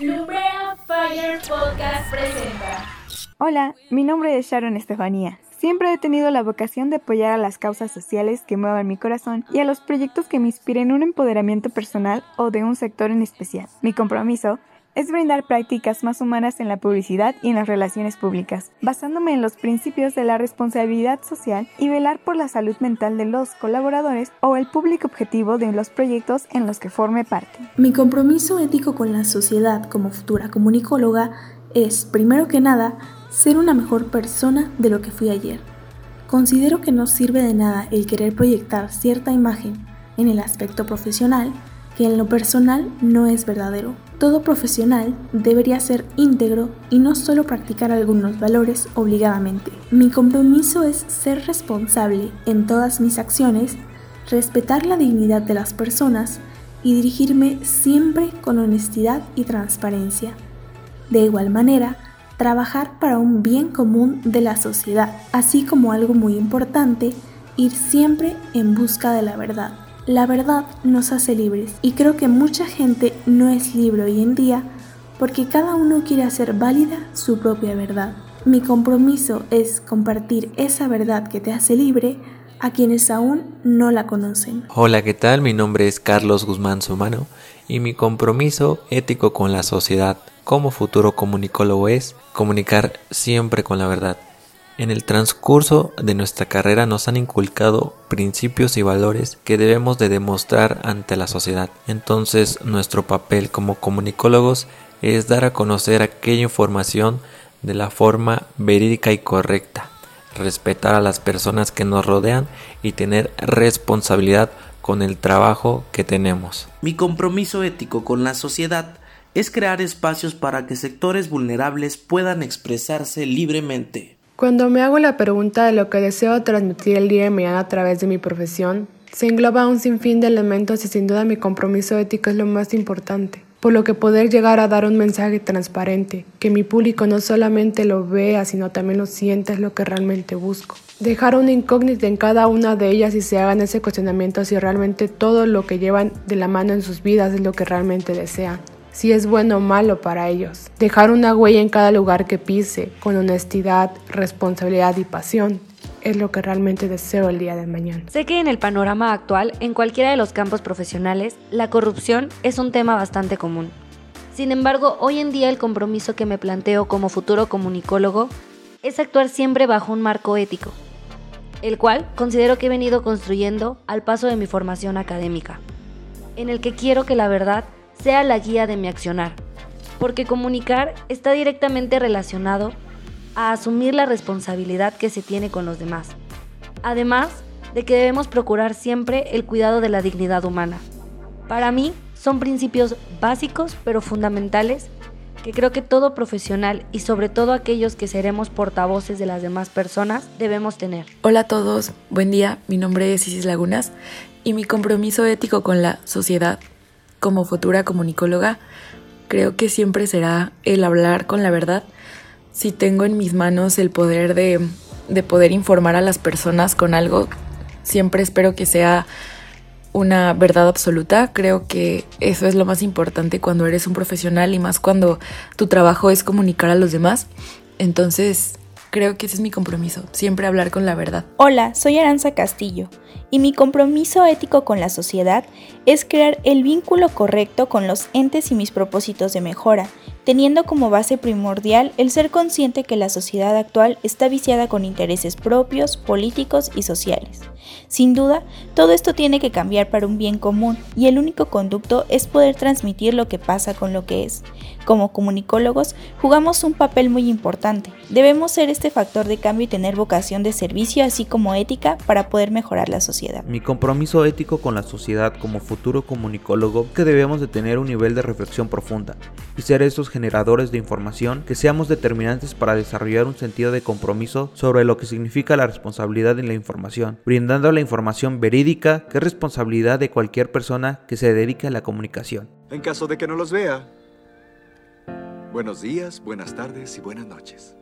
Lumbrea Fire Podcast presenta. Hola, mi nombre es Sharon Estefanía. Siempre he tenido la vocación de apoyar a las causas sociales que muevan mi corazón y a los proyectos que me inspiren un empoderamiento personal o de un sector en especial. Mi compromiso es brindar prácticas más humanas en la publicidad y en las relaciones públicas, basándome en los principios de la responsabilidad social y velar por la salud mental de los colaboradores o el público objetivo de los proyectos en los que forme parte. Mi compromiso ético con la sociedad como futura comunicóloga es, primero que nada, ser una mejor persona de lo que fui ayer. Considero que no sirve de nada el querer proyectar cierta imagen en el aspecto profesional que en lo personal no es verdadero. Todo profesional debería ser íntegro y no solo practicar algunos valores obligadamente. Mi compromiso es ser responsable en todas mis acciones, respetar la dignidad de las personas y dirigirme siempre con honestidad y transparencia. De igual manera, trabajar para un bien común de la sociedad, así como algo muy importante, ir siempre en busca de la verdad. La verdad nos hace libres y creo que mucha gente no es libre hoy en día porque cada uno quiere hacer válida su propia verdad. Mi compromiso es compartir esa verdad que te hace libre a quienes aún no la conocen. Hola, ¿qué tal? Mi nombre es Carlos Guzmán Sumano y mi compromiso ético con la sociedad como futuro comunicólogo es comunicar siempre con la verdad. En el transcurso de nuestra carrera nos han inculcado principios y valores que debemos de demostrar ante la sociedad. Entonces nuestro papel como comunicólogos es dar a conocer aquella información de la forma verídica y correcta, respetar a las personas que nos rodean y tener responsabilidad con el trabajo que tenemos. Mi compromiso ético con la sociedad es crear espacios para que sectores vulnerables puedan expresarse libremente. Cuando me hago la pregunta de lo que deseo transmitir el día de mañana a través de mi profesión, se engloba un sinfín de elementos y sin duda mi compromiso ético es lo más importante, por lo que poder llegar a dar un mensaje transparente, que mi público no solamente lo vea, sino también lo sienta es lo que realmente busco. Dejar una incógnita en cada una de ellas y se hagan ese cuestionamiento si realmente todo lo que llevan de la mano en sus vidas es lo que realmente desean si es bueno o malo para ellos. Dejar una huella en cada lugar que pise, con honestidad, responsabilidad y pasión. Es lo que realmente deseo el día de mañana. Sé que en el panorama actual, en cualquiera de los campos profesionales, la corrupción es un tema bastante común. Sin embargo, hoy en día el compromiso que me planteo como futuro comunicólogo es actuar siempre bajo un marco ético, el cual considero que he venido construyendo al paso de mi formación académica, en el que quiero que la verdad sea la guía de mi accionar, porque comunicar está directamente relacionado a asumir la responsabilidad que se tiene con los demás, además de que debemos procurar siempre el cuidado de la dignidad humana. Para mí son principios básicos pero fundamentales que creo que todo profesional y sobre todo aquellos que seremos portavoces de las demás personas debemos tener. Hola a todos, buen día, mi nombre es Isis Lagunas y mi compromiso ético con la sociedad como futura comunicóloga, creo que siempre será el hablar con la verdad. Si tengo en mis manos el poder de, de poder informar a las personas con algo, siempre espero que sea una verdad absoluta. Creo que eso es lo más importante cuando eres un profesional y más cuando tu trabajo es comunicar a los demás. Entonces, creo que ese es mi compromiso, siempre hablar con la verdad. Hola, soy Aranza Castillo y mi compromiso ético con la sociedad es crear el vínculo correcto con los entes y mis propósitos de mejora, teniendo como base primordial el ser consciente que la sociedad actual está viciada con intereses propios, políticos y sociales. Sin duda, todo esto tiene que cambiar para un bien común y el único conducto es poder transmitir lo que pasa con lo que es. Como comunicólogos, jugamos un papel muy importante. Debemos ser este factor de cambio y tener vocación de servicio así como ética para poder mejorar la sociedad. Mi compromiso ético con la sociedad como futuro comunicólogo que debemos de tener un nivel de reflexión profunda y ser esos generadores de información que seamos determinantes para desarrollar un sentido de compromiso sobre lo que significa la responsabilidad en la información, brindando la información verídica que es responsabilidad de cualquier persona que se dedique a la comunicación. En caso de que no los vea, buenos días, buenas tardes y buenas noches.